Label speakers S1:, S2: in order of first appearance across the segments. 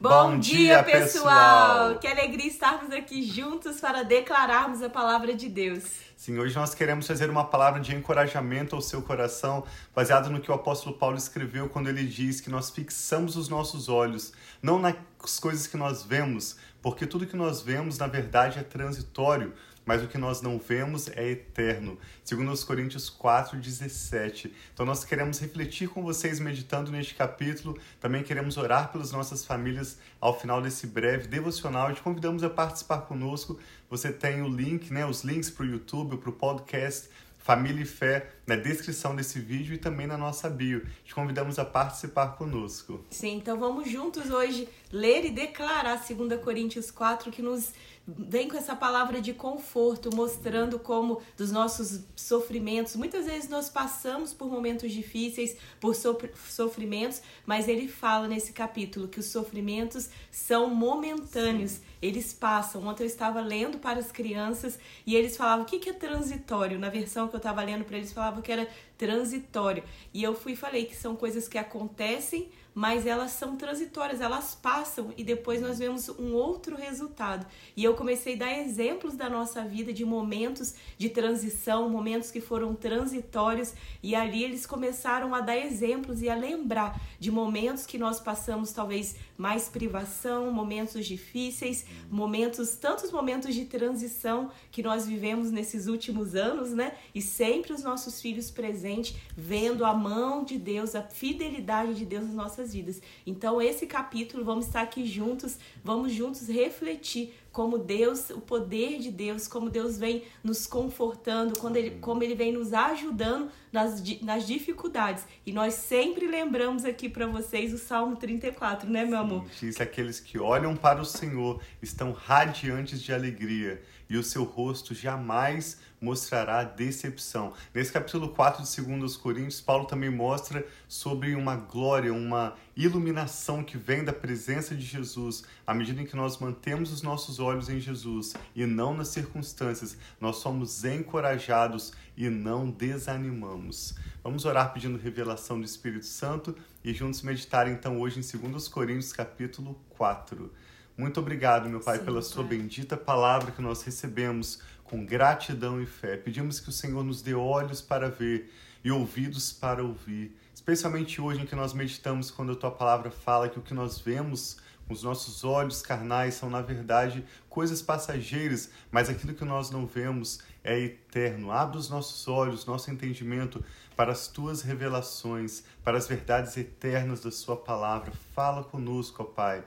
S1: Bom, dia, pessoal! Que alegria estarmos aqui juntos para declararmos a palavra de Deus.
S2: Sim, hoje nós queremos fazer uma palavra de encorajamento ao seu coração, baseado no que o apóstolo Paulo escreveu quando ele diz que nós fixamos os nossos olhos não nas coisas que nós vemos, porque tudo que nós vemos na verdade é transitório, mas o que nós não vemos é eterno. Segundo os Coríntios 4:17. Então nós queremos refletir com vocês meditando neste capítulo, também queremos orar pelas nossas famílias ao final desse breve devocional te convidamos a participar conosco. Você tem o link, né, os links para o YouTube, para o podcast Família e Fé na descrição desse vídeo e também na nossa bio. Te convidamos a participar conosco.
S1: Sim, então vamos juntos hoje ler e declarar 2 Coríntios 4 que nos vem com essa palavra de conforto, mostrando como dos nossos sofrimentos, muitas vezes nós passamos por momentos difíceis, por sofrimentos, mas ele fala nesse capítulo que os sofrimentos são momentâneos, eles passam. Ontem eu estava lendo para as crianças e eles falavam o que, que é transitório. Na versão que eu estava lendo para eles, falavam que era transitório. E eu fui e falei que são coisas que acontecem mas elas são transitórias, elas passam e depois nós vemos um outro resultado. E eu comecei a dar exemplos da nossa vida de momentos de transição, momentos que foram transitórios, e ali eles começaram a dar exemplos e a lembrar de momentos que nós passamos talvez mais privação, momentos difíceis, momentos, tantos momentos de transição que nós vivemos nesses últimos anos, né? E sempre os nossos filhos presentes, vendo a mão de Deus, a fidelidade de Deus nas nossas nossas vidas. Então, esse capítulo, vamos estar aqui juntos, vamos juntos refletir como Deus, o poder de Deus, como Deus vem nos confortando, quando ele, como Ele vem nos ajudando nas, nas dificuldades. E nós sempre lembramos aqui para vocês o Salmo 34, né, meu amor?
S2: Diz aqueles que olham para o Senhor estão radiantes de alegria e o seu rosto jamais mostrará decepção. Nesse capítulo 4 de 2 Coríntios, Paulo também mostra sobre uma glória, uma iluminação que vem da presença de Jesus. À medida em que nós mantemos os nossos olhos em Jesus e não nas circunstâncias, nós somos encorajados e não desanimamos. Vamos orar pedindo revelação do Espírito Santo e juntos meditar então hoje em 2 Coríntios capítulo 4. Muito obrigado, meu Pai, Sim, pela sua bendita palavra que nós recebemos com gratidão e fé. Pedimos que o Senhor nos dê olhos para ver e ouvidos para ouvir. Especialmente hoje em que nós meditamos quando a tua palavra fala que o que nós vemos com os nossos olhos carnais são, na verdade, coisas passageiras, mas aquilo que nós não vemos é eterno. Abre os nossos olhos, nosso entendimento para as tuas revelações, para as verdades eternas da Sua palavra. Fala conosco, ó Pai.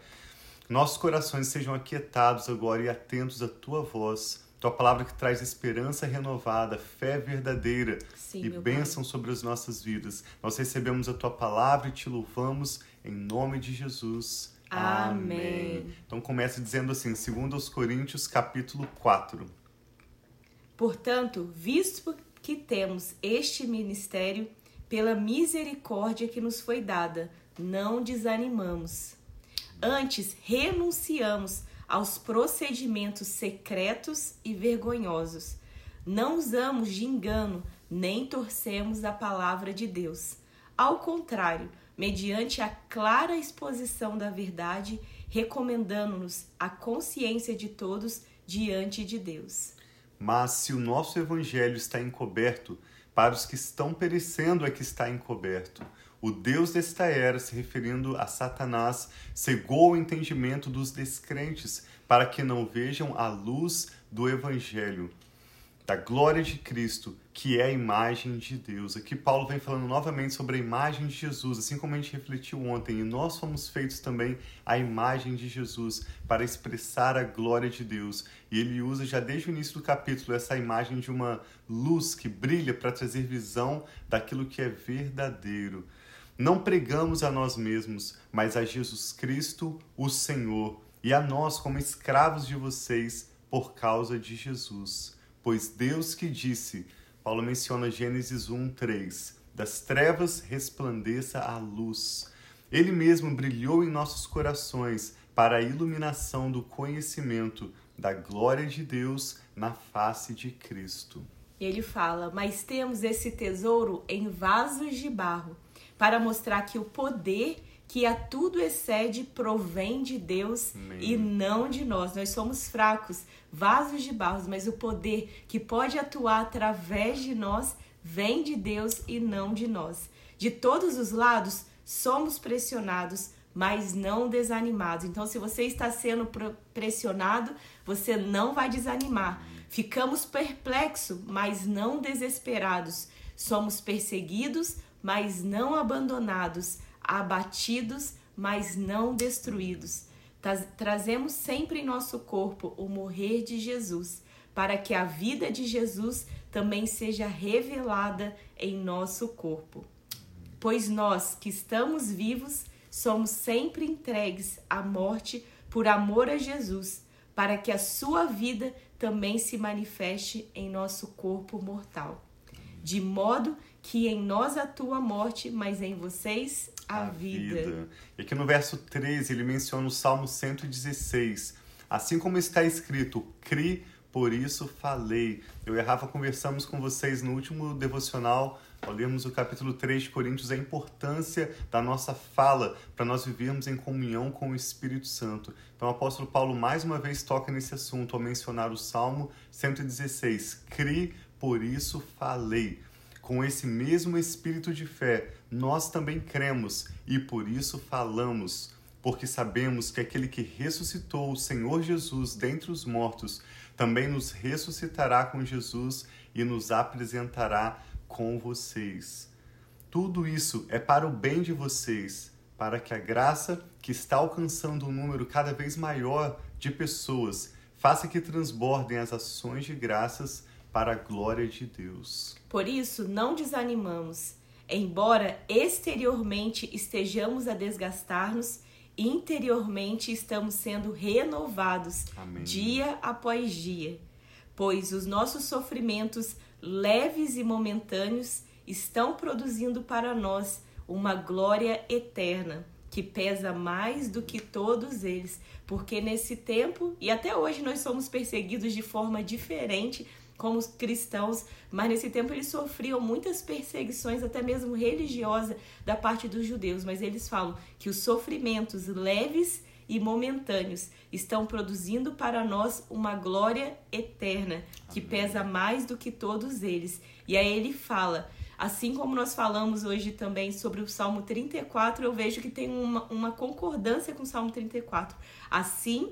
S2: Nossos corações sejam aquietados agora e atentos à tua voz tua palavra que traz esperança renovada, fé verdadeira Sim, e bênção pai. sobre as nossas vidas. Nós recebemos a tua palavra e te louvamos em nome de Jesus.
S1: Amém. Amém.
S2: Então começa dizendo assim, segundo aos Coríntios, capítulo 4.
S1: Portanto, visto que temos este ministério, pela misericórdia que nos foi dada, não desanimamos. Antes, renunciamos aos procedimentos secretos e vergonhosos. Não usamos de engano, nem torcemos a palavra de Deus. Ao contrário, mediante a clara exposição da verdade, recomendando-nos a consciência de todos diante de Deus.
S2: Mas se o nosso evangelho está encoberto, para os que estão perecendo é que está encoberto o Deus desta era, se referindo a Satanás, cegou o entendimento dos descrentes para que não vejam a luz do Evangelho, da glória de Cristo, que é a imagem de Deus. Aqui Paulo vem falando novamente sobre a imagem de Jesus, assim como a gente refletiu ontem, e nós fomos feitos também a imagem de Jesus para expressar a glória de Deus. E ele usa já desde o início do capítulo essa imagem de uma luz que brilha para trazer visão daquilo que é verdadeiro. Não pregamos a nós mesmos, mas a Jesus Cristo, o Senhor, e a nós como escravos de vocês por causa de Jesus. Pois Deus que disse, Paulo menciona Gênesis 1, 3, das trevas resplandeça a luz. Ele mesmo brilhou em nossos corações para a iluminação do conhecimento da glória de Deus na face de Cristo.
S1: E ele fala: Mas temos esse tesouro em vasos de barro para mostrar que o poder que a tudo excede provém de Deus
S2: Amém.
S1: e não de nós. Nós somos fracos, vasos de barro, mas o poder que pode atuar através de nós vem de Deus e não de nós. De todos os lados, somos pressionados, mas não desanimados. Então, se você está sendo pressionado, você não vai desanimar. Ficamos perplexos, mas não desesperados. Somos perseguidos, mas não abandonados. Abatidos, mas não destruídos. Trazemos sempre em nosso corpo o morrer de Jesus, para que a vida de Jesus também seja revelada em nosso corpo. Pois nós que estamos vivos, somos sempre entregues à morte por amor a Jesus, para que a sua vida também se manifeste em nosso corpo mortal. De modo que em nós atua a morte, mas em vocês a, a vida. vida.
S2: E aqui no verso 13 ele menciona o Salmo 116. Assim como está escrito, cri, por isso falei. Eu e a Rafa conversamos com vocês no último devocional ao lermos o capítulo 3 de Coríntios, a importância da nossa fala para nós vivermos em comunhão com o Espírito Santo. Então, o apóstolo Paulo mais uma vez toca nesse assunto ao mencionar o Salmo 116: Cri, por isso falei. Com esse mesmo espírito de fé, nós também cremos e por isso falamos, porque sabemos que aquele que ressuscitou o Senhor Jesus dentre os mortos também nos ressuscitará com Jesus e nos apresentará com vocês. Tudo isso é para o bem de vocês, para que a graça que está alcançando um número cada vez maior de pessoas faça que transbordem as ações de graças para a glória de Deus.
S1: Por isso, não desanimamos. Embora exteriormente estejamos a desgastar-nos, interiormente estamos sendo renovados
S2: Amém.
S1: dia após dia, pois os nossos sofrimentos leves e momentâneos, estão produzindo para nós uma glória eterna que pesa mais do que todos eles, porque nesse tempo e até hoje nós somos perseguidos de forma diferente como cristãos, mas nesse tempo eles sofriam muitas perseguições, até mesmo religiosas, da parte dos judeus. Mas eles falam que os sofrimentos leves e momentâneos estão produzindo para nós uma glória eterna que Amém. pesa mais do que todos eles. E aí ele fala, assim como nós falamos hoje também sobre o Salmo 34, eu vejo que tem uma, uma concordância com o Salmo 34. Assim,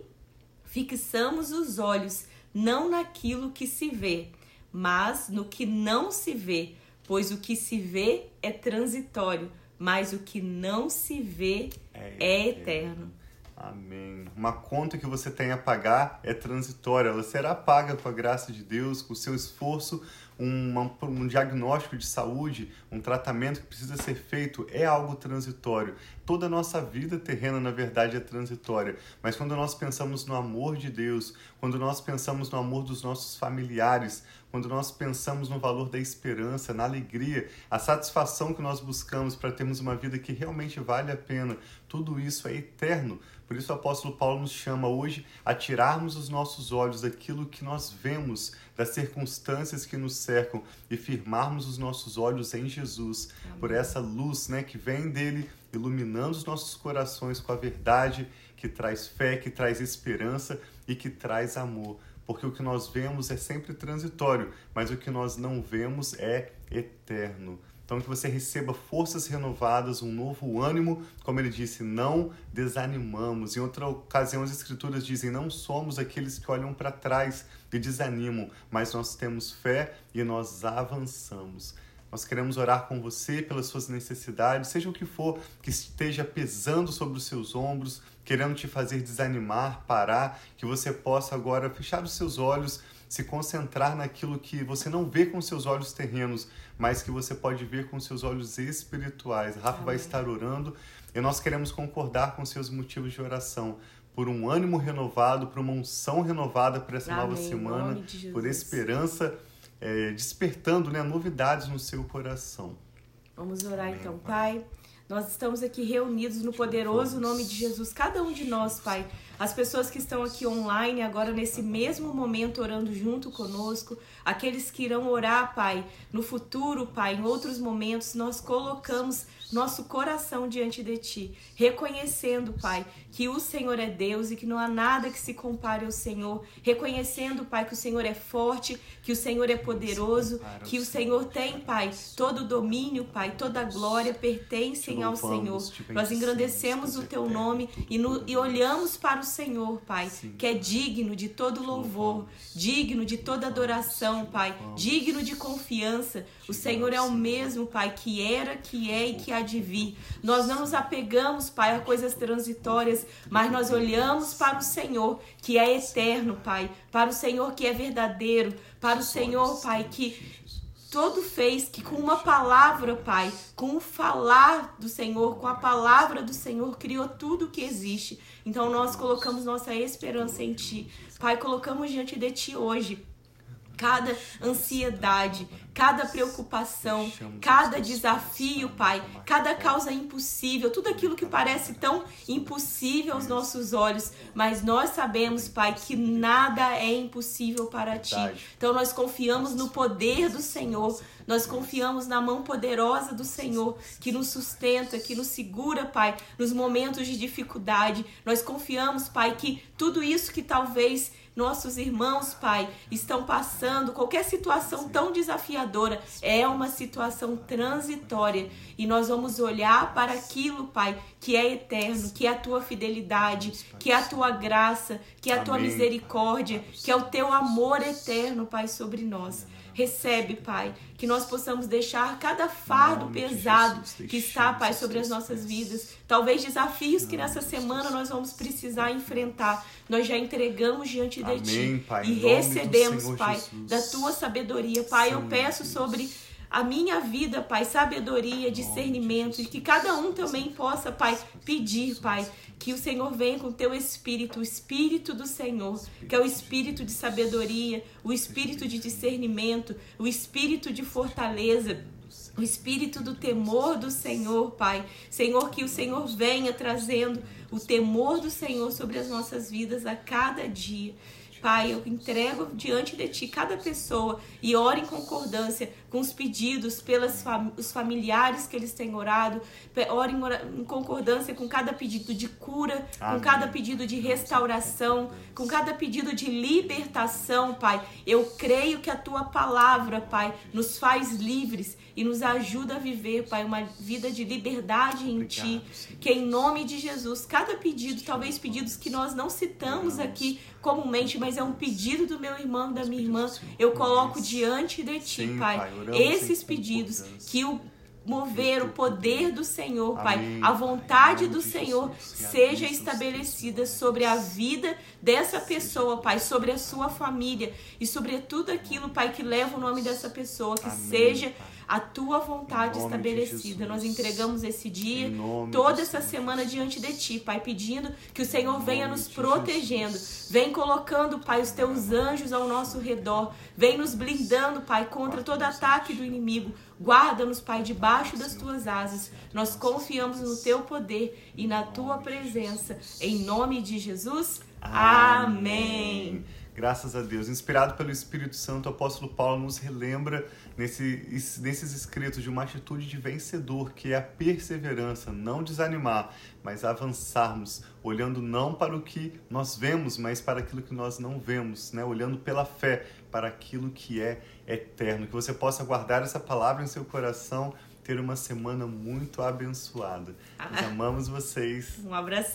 S1: fixamos os olhos não naquilo que se vê, mas no que não se vê, pois o que se vê é transitório, mas o que não se vê é, é eterno.
S2: Amém. Uma conta que você tem a pagar é transitória, ela será paga com a graça de Deus, com o seu esforço, um, um diagnóstico de saúde, um tratamento que precisa ser feito é algo transitório. Toda a nossa vida terrena, na verdade, é transitória. Mas quando nós pensamos no amor de Deus, quando nós pensamos no amor dos nossos familiares, quando nós pensamos no valor da esperança, na alegria, a satisfação que nós buscamos para termos uma vida que realmente vale a pena, tudo isso é eterno. Por isso o apóstolo Paulo nos chama hoje a tirarmos os nossos olhos daquilo que nós vemos, das circunstâncias que nos cercam e firmarmos os nossos olhos em Jesus, Amém. por essa luz né, que vem dele, iluminando os nossos corações com a verdade que traz fé, que traz esperança e que traz amor porque o que nós vemos é sempre transitório, mas o que nós não vemos é eterno. Então, que você receba forças renovadas, um novo ânimo. Como ele disse, não desanimamos. Em outra ocasião, as Escrituras dizem: não somos aqueles que olham para trás e desanimam, mas nós temos fé e nós avançamos. Nós queremos orar com você pelas suas necessidades, seja o que for que esteja pesando sobre os seus ombros, querendo te fazer desanimar, parar, que você possa agora fechar os seus olhos, se concentrar naquilo que você não vê com seus olhos terrenos, mas que você pode ver com seus olhos espirituais. Rafa Amém. vai estar orando e nós queremos concordar com seus motivos de oração por um ânimo renovado, por uma unção renovada para essa Amém. nova semana, por esperança, é, despertando né, novidades no seu coração.
S1: Vamos orar Amém, então, Pai. Nós estamos aqui reunidos no poderoso nome de Jesus, cada um de nós, Pai. As pessoas que estão aqui online agora nesse mesmo momento orando junto conosco, aqueles que irão orar, Pai, no futuro, Pai, em outros momentos, nós colocamos nosso coração diante de Ti, reconhecendo, Pai, que o Senhor é Deus e que não há nada que se compare ao Senhor, reconhecendo, Pai, que o Senhor é forte, que o Senhor é poderoso, que o Senhor tem, Pai, todo o domínio, Pai, toda a glória pertencem ao Senhor. Nós engrandecemos o Teu nome e, no, e olhamos para o Senhor, Pai, que é digno de todo louvor, digno de toda adoração, Pai, digno de confiança. O Senhor é o mesmo, Pai, que era, que é e que há de vir. Nós não nos apegamos, Pai, a coisas transitórias, mas nós olhamos para o Senhor, que é eterno, Pai, para o Senhor que é verdadeiro, para o Senhor, Pai, que todo fez que com uma palavra, Pai, com o falar do Senhor, com a palavra do Senhor, criou tudo o que existe. Então nós colocamos nossa esperança em Ti. Pai, colocamos diante de Ti hoje cada ansiedade, cada preocupação, cada desafio, Pai, cada causa impossível, tudo aquilo que parece tão impossível aos nossos olhos, mas nós sabemos, Pai, que nada é impossível para Ti. Então nós confiamos no poder do Senhor, nós confiamos na mão poderosa do Senhor que nos sustenta, que nos segura, Pai, nos momentos de dificuldade. Nós confiamos, Pai, que tudo isso que talvez nossos irmãos, Pai, estão passando, qualquer situação tão desafiadora, é uma situação transitória. E nós vamos olhar para aquilo, Pai, que é eterno, que é a tua fidelidade, que é a tua graça, que é a tua misericórdia, que é o teu amor eterno, Pai, sobre nós. Recebe, Pai, que nós possamos deixar cada fardo pesado que está, Pai, sobre as nossas vidas. Talvez desafios que nessa semana nós vamos precisar enfrentar. Nós já entregamos diante de Ti e recebemos, Pai, da Tua sabedoria. Pai, eu peço sobre a minha vida, Pai, sabedoria, discernimento, e que cada um também possa, Pai, pedir, Pai, que o Senhor venha com o teu espírito, o espírito do Senhor, que é o espírito de sabedoria, o espírito de discernimento, o espírito de fortaleza, o espírito do temor do Senhor, Pai. Senhor, que o Senhor venha trazendo o temor do Senhor sobre as nossas vidas a cada dia. Pai, eu entrego diante de Ti cada pessoa e oro em concordância com os pedidos pelos fam familiares que eles têm orado, oro em, em concordância com cada pedido de cura, Amém. com cada pedido de restauração, com cada pedido de libertação, Pai. Eu creio que a Tua palavra, Pai, nos faz livres e nos ajuda a viver, Pai, uma vida de liberdade em Ti. Que em nome de Jesus, cada pedido, talvez pedidos que nós não citamos aqui comumente, mas é um pedido do meu irmão, da minha irmã, eu coloco diante de ti, Sim, Pai. pai esses pedidos que o mover o poder. do Senhor, Pai, Amém. a vontade do Senhor seja estabelecida sobre a vida dessa pessoa, Pai, sobre a sua família e sobre tudo aquilo, Pai, que leva o nome dessa pessoa, que Amém, seja Pai a tua vontade estabelecida. Nós entregamos esse dia, toda essa semana diante de ti, Pai, pedindo que o Senhor venha nos protegendo, vem colocando, Pai, os teus anjos ao nosso redor, vem nos blindando, Pai, contra todo ataque do inimigo. Guarda-nos, Pai, debaixo das tuas asas. Nós confiamos no teu poder e na tua presença. Em nome de Jesus. Amém.
S2: Graças a Deus. Inspirado pelo Espírito Santo, o apóstolo Paulo nos relembra nesse, nesses escritos de uma atitude de vencedor, que é a perseverança, não desanimar, mas avançarmos, olhando não para o que nós vemos, mas para aquilo que nós não vemos, né? olhando pela fé para aquilo que é eterno. Que você possa guardar essa palavra em seu coração, ter uma semana muito abençoada. Nós amamos vocês.
S1: Um abraço.